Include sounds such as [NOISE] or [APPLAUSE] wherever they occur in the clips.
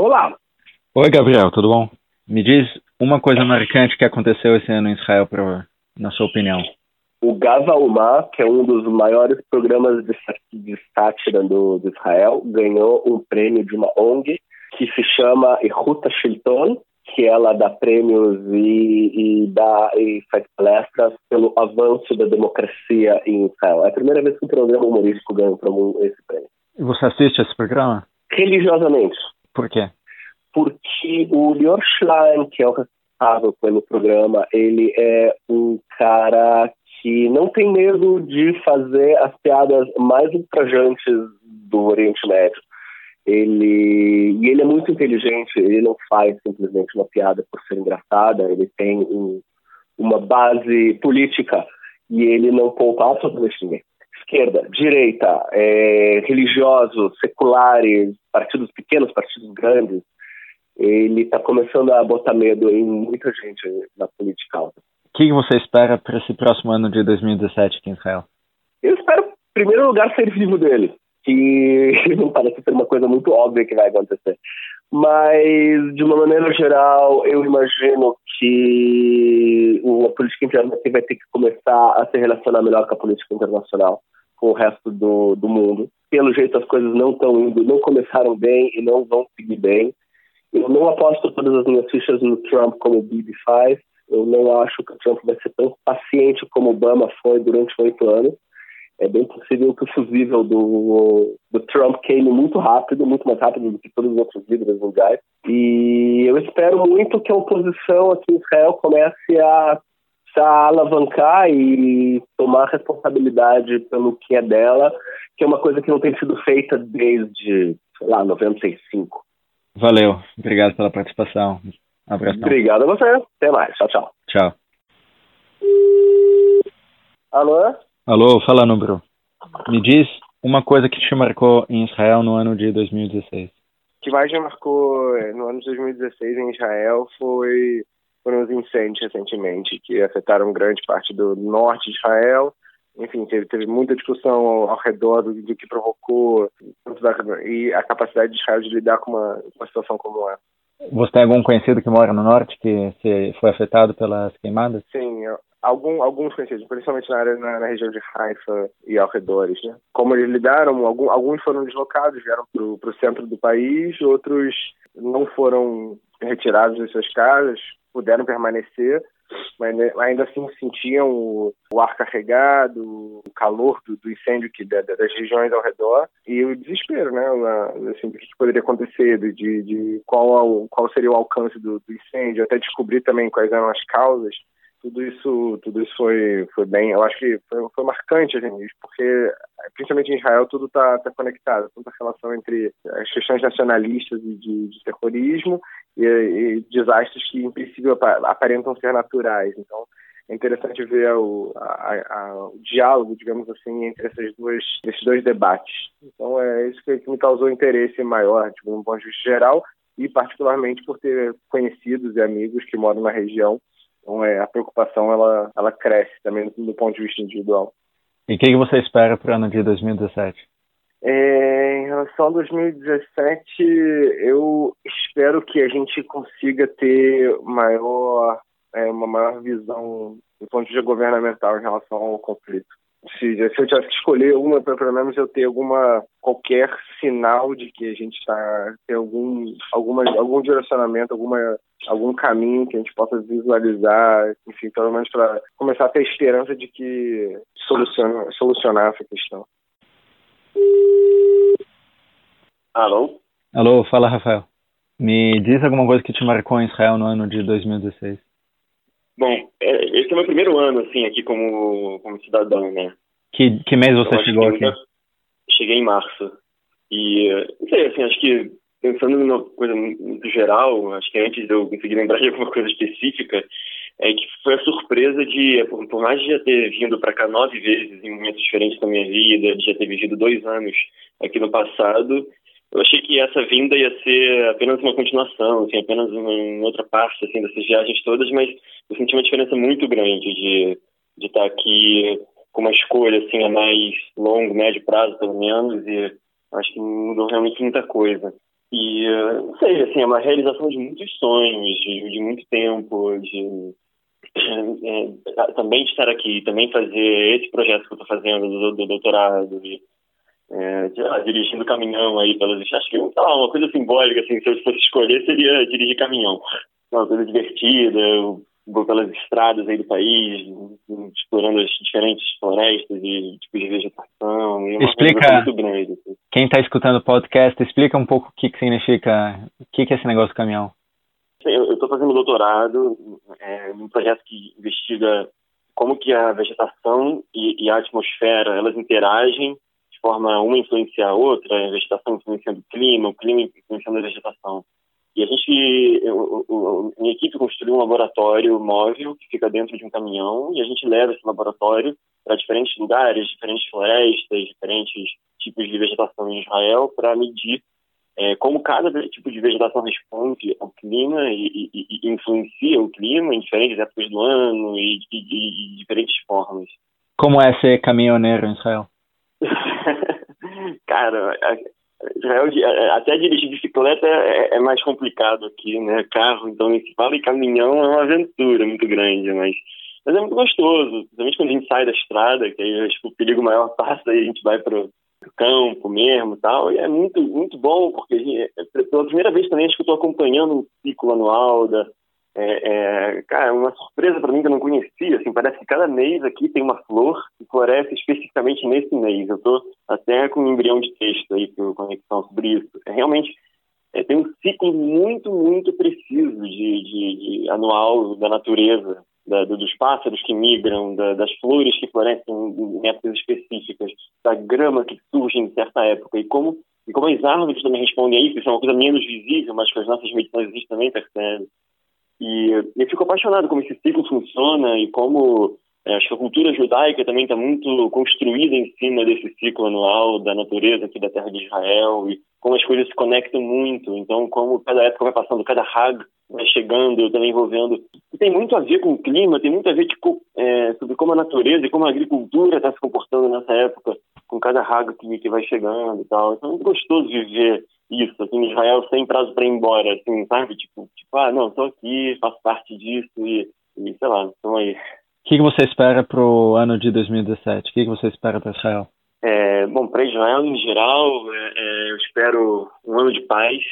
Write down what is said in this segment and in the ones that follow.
Olá. Oi, Gabriel, tudo bom? Me diz uma coisa marcante que aconteceu esse ano em Israel, pra, na sua opinião. O Gaza Umá, que é um dos maiores programas de, de sátira do, do Israel, ganhou um prêmio de uma ONG que se chama Ihuta Shilton, que ela dá prêmios e, e, dá, e faz palestras pelo avanço da democracia em Israel. É a primeira vez que um programa humorístico ganha esse prêmio. E você assiste esse programa? Religiosamente. Por quê? Porque o Lior Schlein, que é o responsável pelo programa, ele é um cara que não tem medo de fazer as piadas mais ultrajantes do Oriente Médio. Ele e ele é muito inteligente. Ele não faz simplesmente uma piada por ser engraçada. Ele tem um, uma base política e ele não poupa absolutamente ninguém. Esquerda, direita, é, religiosos, seculares, partidos pequenos, partidos grandes. Ele está começando a botar medo em muita gente na política. O que você espera para esse próximo ano de 2017 aqui em Israel? Eu espero, em primeiro lugar, ser vivo dele que [LAUGHS] não parece ser uma coisa muito óbvia que vai acontecer. Mas, de uma maneira geral, eu imagino que a política interna vai ter que começar a se relacionar melhor com a política internacional, com o resto do, do mundo. Pelo jeito, as coisas não estão indo, não começaram bem e não vão seguir bem. Eu não aposto todas as minhas fichas no Trump como o Bibi faz. Eu não acho que o Trump vai ser tão paciente como Obama foi durante oito anos é bem possível que o fusível do, do Trump queime muito rápido, muito mais rápido do que todos os outros líderes mundiais. E eu espero muito que a oposição aqui em Israel comece a se alavancar e tomar responsabilidade pelo que é dela, que é uma coisa que não tem sido feita desde, sei lá, 95. Valeu, obrigado pela participação. Um abraço. Obrigado a você. Até mais. Tchau, tchau. Tchau. Alô? Alô, fala, Nubro. Me diz uma coisa que te marcou em Israel no ano de 2016. O que mais me marcou eh, no ano de 2016 em Israel foi foram os incêndios recentemente que afetaram grande parte do norte de Israel. Enfim, teve, teve muita discussão ao, ao redor do, do, que provocou e a capacidade de Israel de lidar com uma, uma situação como essa. Você tem algum conhecido que mora no norte que se, foi afetado pelas queimadas? Sim, algum, alguns conhecidos, principalmente na área na, na, região de Haifa e arredores, né? Como eles lidaram, algum, alguns foram deslocados, vieram para o centro do país, outros não foram retirados de suas casas, puderam permanecer, mas ainda assim sentiam o, o ar carregado, o calor do, do incêndio que da, das regiões ao redor e o desespero, né? assim, do que poderia acontecer, de, de qual, qual seria o alcance do, do incêndio, até descobrir também quais eram as causas tudo isso tudo isso foi foi bem eu acho que foi, foi marcante assim, porque principalmente em Israel tudo está tá conectado tanto a relação entre as questões nacionalistas e de, de terrorismo e, e, desastres que em princípio aparentam ser naturais então é interessante ver o, a, a, o diálogo, digamos assim, entre essas duas, esses dois debates. Então é isso que, me causou interesse maior, tipo, no ponto de vista geral, e particularmente por ter conhecidos e amigos que moram na região então é, a preocupação ela, ela cresce também do, do ponto de vista individual. E o que, que, você espera para o ano de 2017? É, em relação a 2017, eu espero que a gente consiga ter maior, é, uma maior visão do ponto de vista governamental em relação ao conflito se, se eu tivesse que escolher uma, pelo menos eu ter alguma qualquer sinal de que a gente está tem algum alguma algum direcionamento, alguma algum caminho que a gente possa visualizar, enfim, pelo menos para começar a ter esperança de que soluciona, solucionar essa questão. Alô? Alô, fala Rafael. Me diz alguma coisa que te marcou em Israel no ano de 2016. Bom, é, esse é o meu primeiro ano, assim, aqui como, como cidadão, né? Que, que mês você então, chegou aqui? Cheguei em março. E, não sei, assim, acho que pensando numa coisa muito geral, acho que antes de eu conseguir lembrar de alguma coisa específica, é que foi a surpresa de, por, mais de já ter vindo para cá nove vezes em momentos diferentes da minha vida, de já ter vivido dois anos aqui no passado, eu achei que essa vinda ia ser apenas uma continuação, assim, apenas uma, uma outra parte assim, dessas viagens todas, mas eu senti uma diferença muito grande de, de estar aqui com uma escolha assim, a mais longo, médio prazo, pelo menos, e acho que mudou realmente muita coisa. E, não sei, assim, é uma realização de muitos sonhos, de, de muito tempo, de [CLEARS THROAT] é, também estar aqui, também fazer esse projeto que eu estou fazendo do, do doutorado, de, é, lá, dirigindo caminhão aí pelas acho que lá, uma coisa simbólica assim se eu fosse escolher seria dirigir caminhão uma coisa divertida vou pelas estradas aí do país explorando as diferentes florestas e tipos de vegetação e explica muito grande assim. Quem está escutando o podcast explica um pouco o que que significa o que que é esse negócio do caminhão eu estou fazendo doutorado é, num projeto que investiga como que a vegetação e, e a atmosfera elas interagem forma uma influenciar a outra, a vegetação influenciando o clima, o clima influenciando a vegetação. E a gente, eu, eu, minha equipe construiu um laboratório móvel que fica dentro de um caminhão e a gente leva esse laboratório para diferentes lugares, diferentes florestas, diferentes tipos de vegetação em Israel para medir é, como cada tipo de vegetação responde ao clima e, e, e, influencia o clima em diferentes épocas do ano e de diferentes formas. Como é ser caminhoneiro em Israel? [LAUGHS] Cara, Israel, até dirigir bicicleta é, é, mais complicado aqui, né? Carro, então, nem se fala, e caminhão é uma aventura muito grande, mas, mas é muito gostoso, principalmente quando a gente sai da estrada, que aí que o perigo maior passa e a gente vai para o campo mesmo tal, e é muito, muito bom, porque gente, pela primeira vez também acho que eu estou acompanhando um ciclo anual da, é, é, cara, uma surpresa para mim que eu não conhecia. Assim, parece que cada mês aqui tem uma flor que floresce especificamente nesse mês. Eu estou até com um embrião de texto aí para conexão sobre isso. É, realmente é, tem um ciclo muito, muito preciso de, de, de anual da natureza, da, dos pássaros que migram, da, das flores que florescem em épocas específicas, da grama que surge em certa época e como e como as árvores também respondem a isso, isso é uma coisa menos visível, mas que as nossas meditações a gente também percebe. E eu fico apaixonado como esse ciclo funciona e como acho que a cultura judaica também está muito construída em cima desse ciclo anual da natureza aqui da terra de Israel e como as coisas se conectam muito. Então, como cada época vai passando, cada Hag vai chegando, também vou vendo. E tem muito a ver com o clima, tem muito a ver tipo, é, sobre como a natureza e como a agricultura está se comportando nessa época, com cada Hag que, que vai chegando e tal. Então, é muito gostoso viver isso, assim, Israel sem prazo para ir embora, assim, sabe? Tipo, tipo, ah, não, tô aqui, faço parte disso e, e sei lá, estamos aí. Que, que você espera para o ano de 2017? O que, que você espera para Israel? É, bom, para Israel em geral, é, é, eu espero um ano de paz,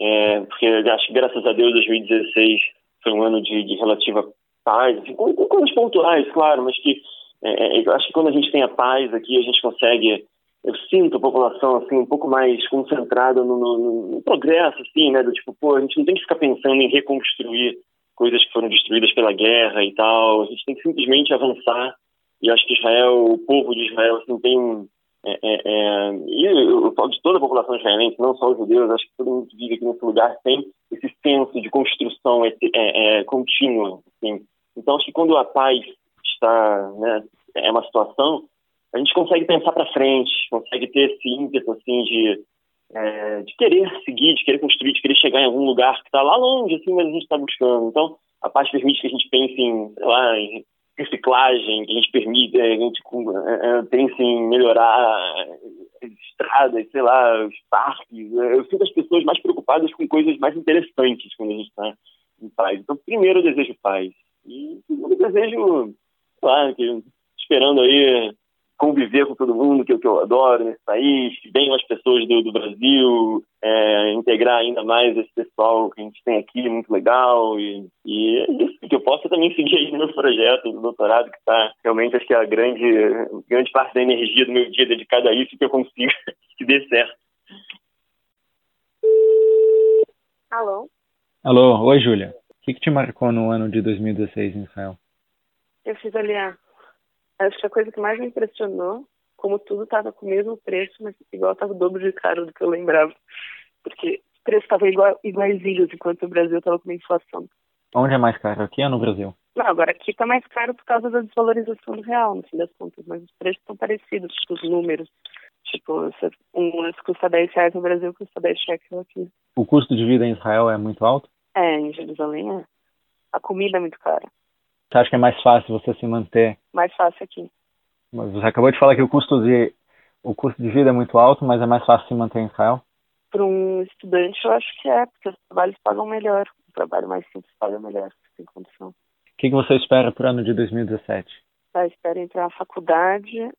é, porque acho que graças a Deus 2016 foi um ano de, de relativa paz, assim, com, com coisas pontuais, claro, mas que é, é, acho que quando a gente tem a paz aqui, a gente consegue eu sinto a população assim um pouco mais concentrada no, no, no, progresso, assim, né? Do tipo, pô, a gente não tem que ficar pensando em reconstruir coisas que foram destruídas pela guerra e tal. A gente tem que simplesmente avançar. E acho que Israel, o povo de Israel, assim, tem é, é, é, e eu falo de toda a população israelense, não só os judeus, acho que todo mundo que vive aqui nesse lugar tem esse senso de construção é, é, contínua. Assim. Então, acho que quando a paz está, né, é uma situação, a gente consegue pensar para frente, consegue ter esse ímpeto assim de, é, de querer seguir, de querer construir, de querer chegar em algum lugar que está lá longe, assim, mas a gente está buscando. Então, a parte permite que a gente pense em, sei lá, em reciclagem, que a gente permite, a gente é, é, pense em melhorar as estradas, sei lá, os parques. Eu sinto as pessoas mais preocupadas com coisas mais interessantes quando a gente está em paz. Então, primeiro eu desejo paz. E segundo eu desejo, claro, que esperando aí conviver com todo mundo, que é o que eu adoro nesse país, que venham as pessoas do, do Brasil, é, integrar ainda mais esse pessoal que a gente tem aqui, muito legal, e, e é isso, que eu possa também seguir aí no meu projeto do doutorado, que está realmente, acho que é a grande, grande parte da energia do meu dia dedicada a isso, que eu consiga [LAUGHS] que dê certo. Alô? Alô, oi Júlia. O que, que te marcou no ano de 2016 em Israel? Eu fiz ali a Acho que a coisa que mais me impressionou, como tudo estava com o mesmo preço, mas igual estava o dobro de caro do que eu lembrava. Porque os preços estavam igual, iguaizinhos, enquanto o Brasil estava com uma inflação. Onde é mais caro? Aqui ou no Brasil? Não, agora aqui está mais caro por causa da desvalorização do real, no fim das contas, mas os preços estão parecidos, tipo, os números. Tipo, um lance custa 10 reais no Brasil, custa 10 cheques aqui. O custo de vida em Israel é muito alto? É, em Jerusalém é. A comida é muito cara. Você acha que é mais fácil você se manter? Mais fácil aqui. Mas você acabou de falar que o custo de o custo de vida é muito alto, mas é mais fácil se manter em Israel? para um estudante, eu acho que é, porque os trabalhos pagam melhor. O trabalho mais simples paga melhor, sem condição. O que, que você espera para o ano de 2017? Tá, espero entrar na faculdade,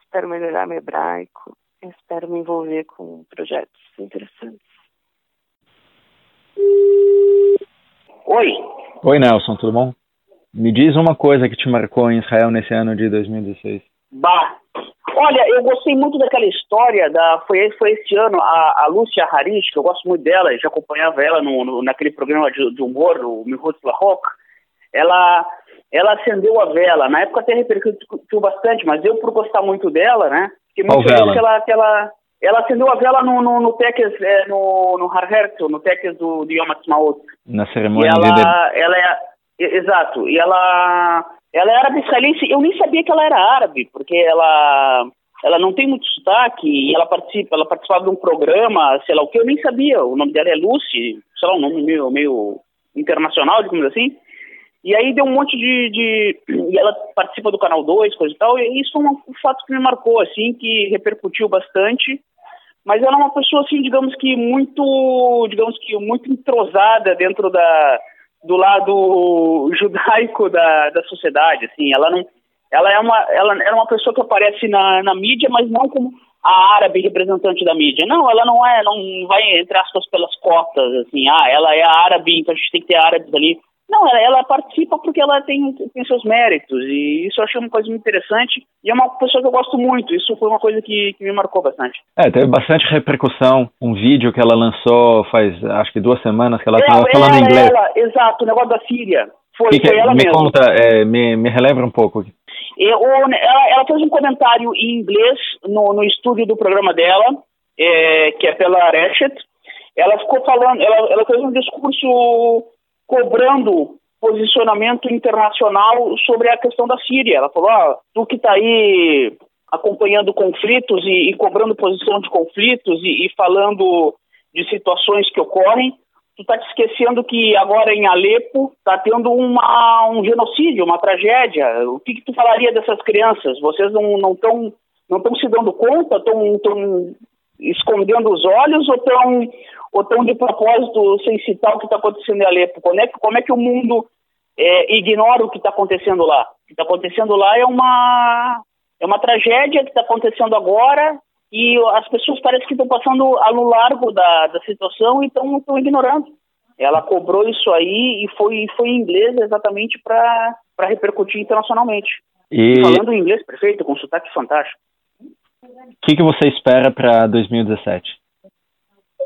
espero melhorar meu hebraico, espero me envolver com projetos interessantes. Oi. Oi, Nelson, tudo bom? Me diz uma coisa que te marcou em Israel nesse ano de 2016. Bah, olha, eu gostei muito daquela história da foi foi esse ano a, a Lúcia Harish, que eu gosto muito dela, já acompanhava ela no, no naquele programa de, de humor, o Mihutz Lahok. Ela ela acendeu a vela. Na época até repercutiu bastante, mas eu por gostar muito dela, né? Que muita gente ela, ela ela acendeu a vela no, no, no Teques, é, no, no Har Herzl, no Teques do, do Yom. Na cerimônia e ela, ela é, exato, e ela, ela é árabe israelense, eu nem sabia que ela era árabe, porque ela, ela não tem muito sotaque, e ela participa, ela participava de um programa, sei lá o que, eu nem sabia, o nome dela é Lucy, sei lá, um nome meio, meio internacional, digamos assim, e aí deu um monte de, de, [CLEARS THROAT] E ela participa do Canal 2, coisa e tal, e isso um, um fato que me marcou, assim, que repercutiu bastante. Mas ela é uma pessoa, assim, digamos que muito. Digamos que muito entrosada dentro da, do lado judaico da, da sociedade, assim. Ela não. Ela é uma, ela era uma pessoa que aparece na, na mídia, mas não como a árabe representante da mídia. Não, ela não é, não vai entre aspas pelas cotas, assim, ah, ela é árabe, então a gente tem que ter árabes ali. Não, ela, ela, participa porque ela tem, tem seus méritos e isso eu achei uma coisa muito interessante e é uma pessoa que eu gosto muito, isso foi uma coisa que, que me marcou bastante. É, teve bastante repercussão, um vídeo que ela lançou faz acho que duas semanas que ela estava falando ela, inglês. Ela, exato, o negócio da Síria. Foi, que que, foi ela me mesma. conta, é, me, me relembra um pouco. Eu, ela, ela, fez um comentário em inglês no, no estúdio do programa dela, é, que é pela Reshet. Ela ficou falando, ela, ela fez um discurso cobrando posicionamento internacional sobre a questão da Síria. Ela falou: ah, tu que está aí acompanhando conflitos e, e, cobrando posição de conflitos e, e, falando de situações que ocorrem, tu está te esquecendo que agora em Alepo está tendo uma, um genocídio, uma tragédia. O que, que tu falaria dessas crianças? Vocês não estão não estão se dando conta? Estão escondendo os olhos ou estão ou tão de propósito sem citar o que está acontecendo em Alepo? Como é, como é que o mundo é, ignora o que está acontecendo lá? O que está acontecendo lá é uma, é uma tragédia que está acontecendo agora e as pessoas parecem que estão passando ao largo da, da situação e estão ignorando. Ela cobrou isso aí e foi, foi em inglês exatamente para repercutir internacionalmente. E... Falando em inglês, perfeito, com sotaque fantástico. O que, que você espera para 2017?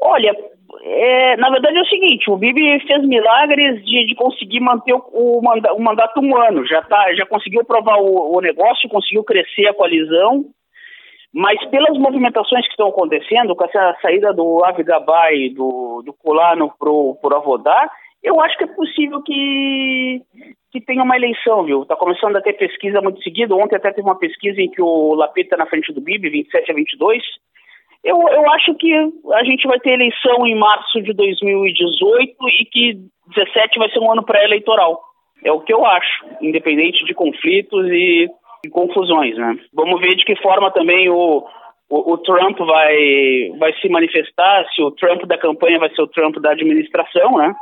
Olha, é, na verdade é o seguinte, o Bibi fez milagres de, de conseguir manter o, o, manda, o, mandato um ano, já, tá, já conseguiu provar o, o, negócio, conseguiu crescer a coalizão, mas pelas movimentações que estão acontecendo, com essa saída do Avi Gabay do, do Colano pro, pro Avodá, eu acho que é possível que, que tenha uma eleição, viu? Está começando a ter pesquisa muito seguida. Ontem até teve uma pesquisa em que o Lapita está na frente do Bibi, 27 a 22. Eu, eu acho que a gente vai ter eleição em março de 2018 e que 17 vai ser um ano pré-eleitoral. É o que eu acho, independente de conflitos e, e, confusões, né? Vamos ver de que forma também o, o, o, Trump vai, vai se manifestar, se o Trump da campanha vai ser o Trump da administração, né?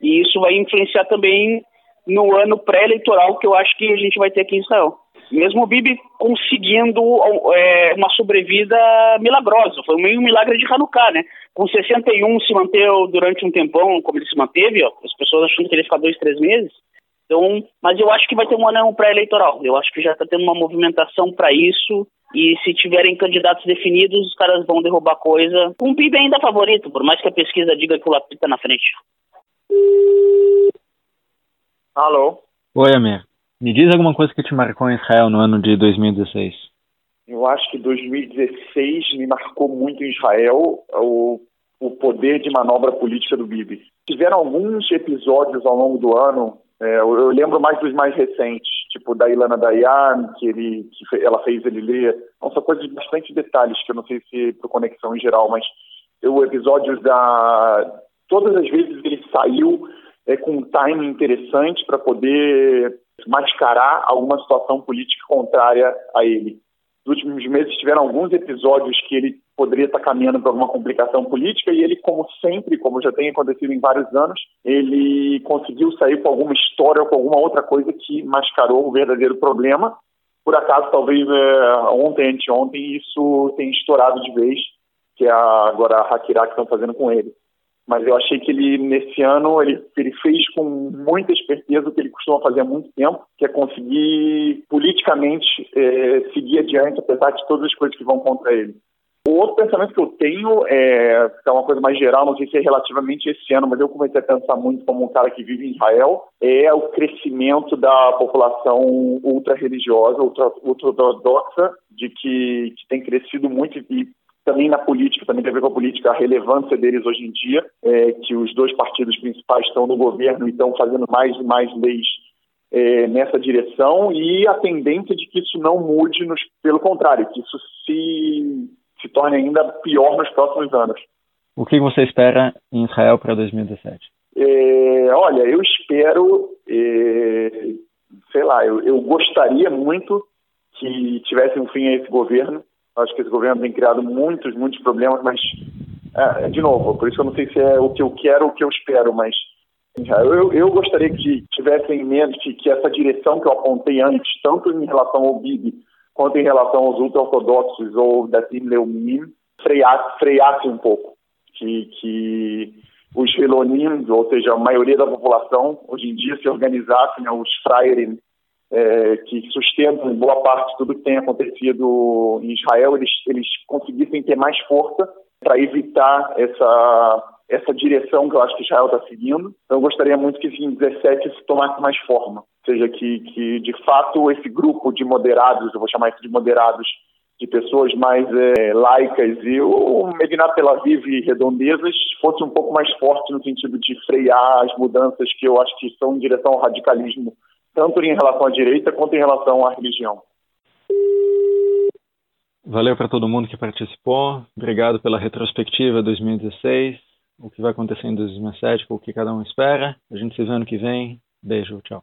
E isso vai influenciar também no ano pré-eleitoral que eu acho que a gente vai ter aqui em Israel mesmo o Bibi conseguindo é, uma sobrevida milagrosa. Foi meio um milagre de Hanukkah, né? Com 61 se manteve durante um tempão, como ele se manteve, ó, as pessoas achando que ele ia ficar dois, três meses. Então, mas eu acho que vai ter um ano pré-eleitoral. Eu acho que já está tendo uma movimentação para isso. E se tiverem candidatos definidos, os caras vão derrubar coisa. Um PIB ainda favorito, por mais que a pesquisa diga que o Lapita está na frente. Alô? Oi, Amir. Me diz alguma coisa que te marcou em Israel no ano de 2016. Eu acho que 2016 me marcou muito em Israel o, o poder de manobra política do Bibi. Tiveram alguns episódios ao longo do ano, é, eu, eu, lembro mais dos mais recentes, tipo da Ilana Dayan, que, ele, que ela fez ele ler. São coisas de bastante detalhes, que eu não sei se por conexão em geral, mas o episódio da. Todas as vezes ele saiu é, com um timing interessante para poder mascarar alguma situação política contrária a ele. últimos meses tiveram alguns episódios que ele poderia estar caminhando para alguma complicação política e ele, como sempre, como já tem acontecido em vários anos, ele conseguiu sair com alguma história ou com alguma outra coisa que mascarou o verdadeiro problema. Por acaso, talvez é, ontem, anteontem, isso tenha estourado de vez, que é agora a Hakira que estão fazendo com ele mas eu achei que ele, nesse ano, ele, ele fez com muita esperteza o que ele costuma fazer há muito tempo, que é conseguir politicamente é, seguir adiante, apesar de todas as coisas que vão contra ele. O outro pensamento que eu tenho é, é uma coisa mais geral, não sei se é relativamente esse ano, mas eu comecei a pensar muito como um cara que vive em Israel, é o crescimento da população ultra-religiosa, ultra-ortodoxa, de que, que tem crescido muito e também na política, também tem a ver com a política, a relevância deles hoje em dia, é, que os dois partidos principais estão no governo e estão fazendo mais e mais leis é, nessa direção e a tendência de que isso não mude, nos, pelo contrário, que isso se, se torne ainda pior nos próximos anos. O que você espera em Israel para 2017? É, olha, eu espero, é, sei lá, eu, eu gostaria muito que tivesse um fim a esse governo, Acho que esse governo tem criado muitos, muitos problemas, mas, é, de novo, por isso eu não sei se é o que eu quero ou o que eu espero, mas eu, eu gostaria que tivesse em mente que essa direção que eu apontei antes, tanto em relação ao BIB quanto em relação aos ultra-ortodoxos ou da Leumim, freasse, freasse um pouco. Que, que os Helonim, ou seja, a maioria da população, hoje em dia se organizassem, né, os Freierim, é, que sustentam boa parte de tudo que tem acontecido em Israel, eles, eles conseguissem ter mais força para evitar essa, essa direção que eu acho que Israel está seguindo. Então, eu gostaria muito que em 17 isso tomasse mais forma. Ou seja, que, que de fato esse grupo de moderados, eu vou chamar isso de moderados, de pessoas mais é, laicas e o Medina Tel Aviv e redondezas fosse um pouco mais forte no sentido de frear as mudanças que eu acho que são em direção ao radicalismo tanto em relação à direita quanto em relação à religião. Valeu para todo mundo que participou. Obrigado pela retrospectiva 2016, o que vai acontecer em 2017, o que cada um espera. A gente se vê ano que vem. Beijo, tchau.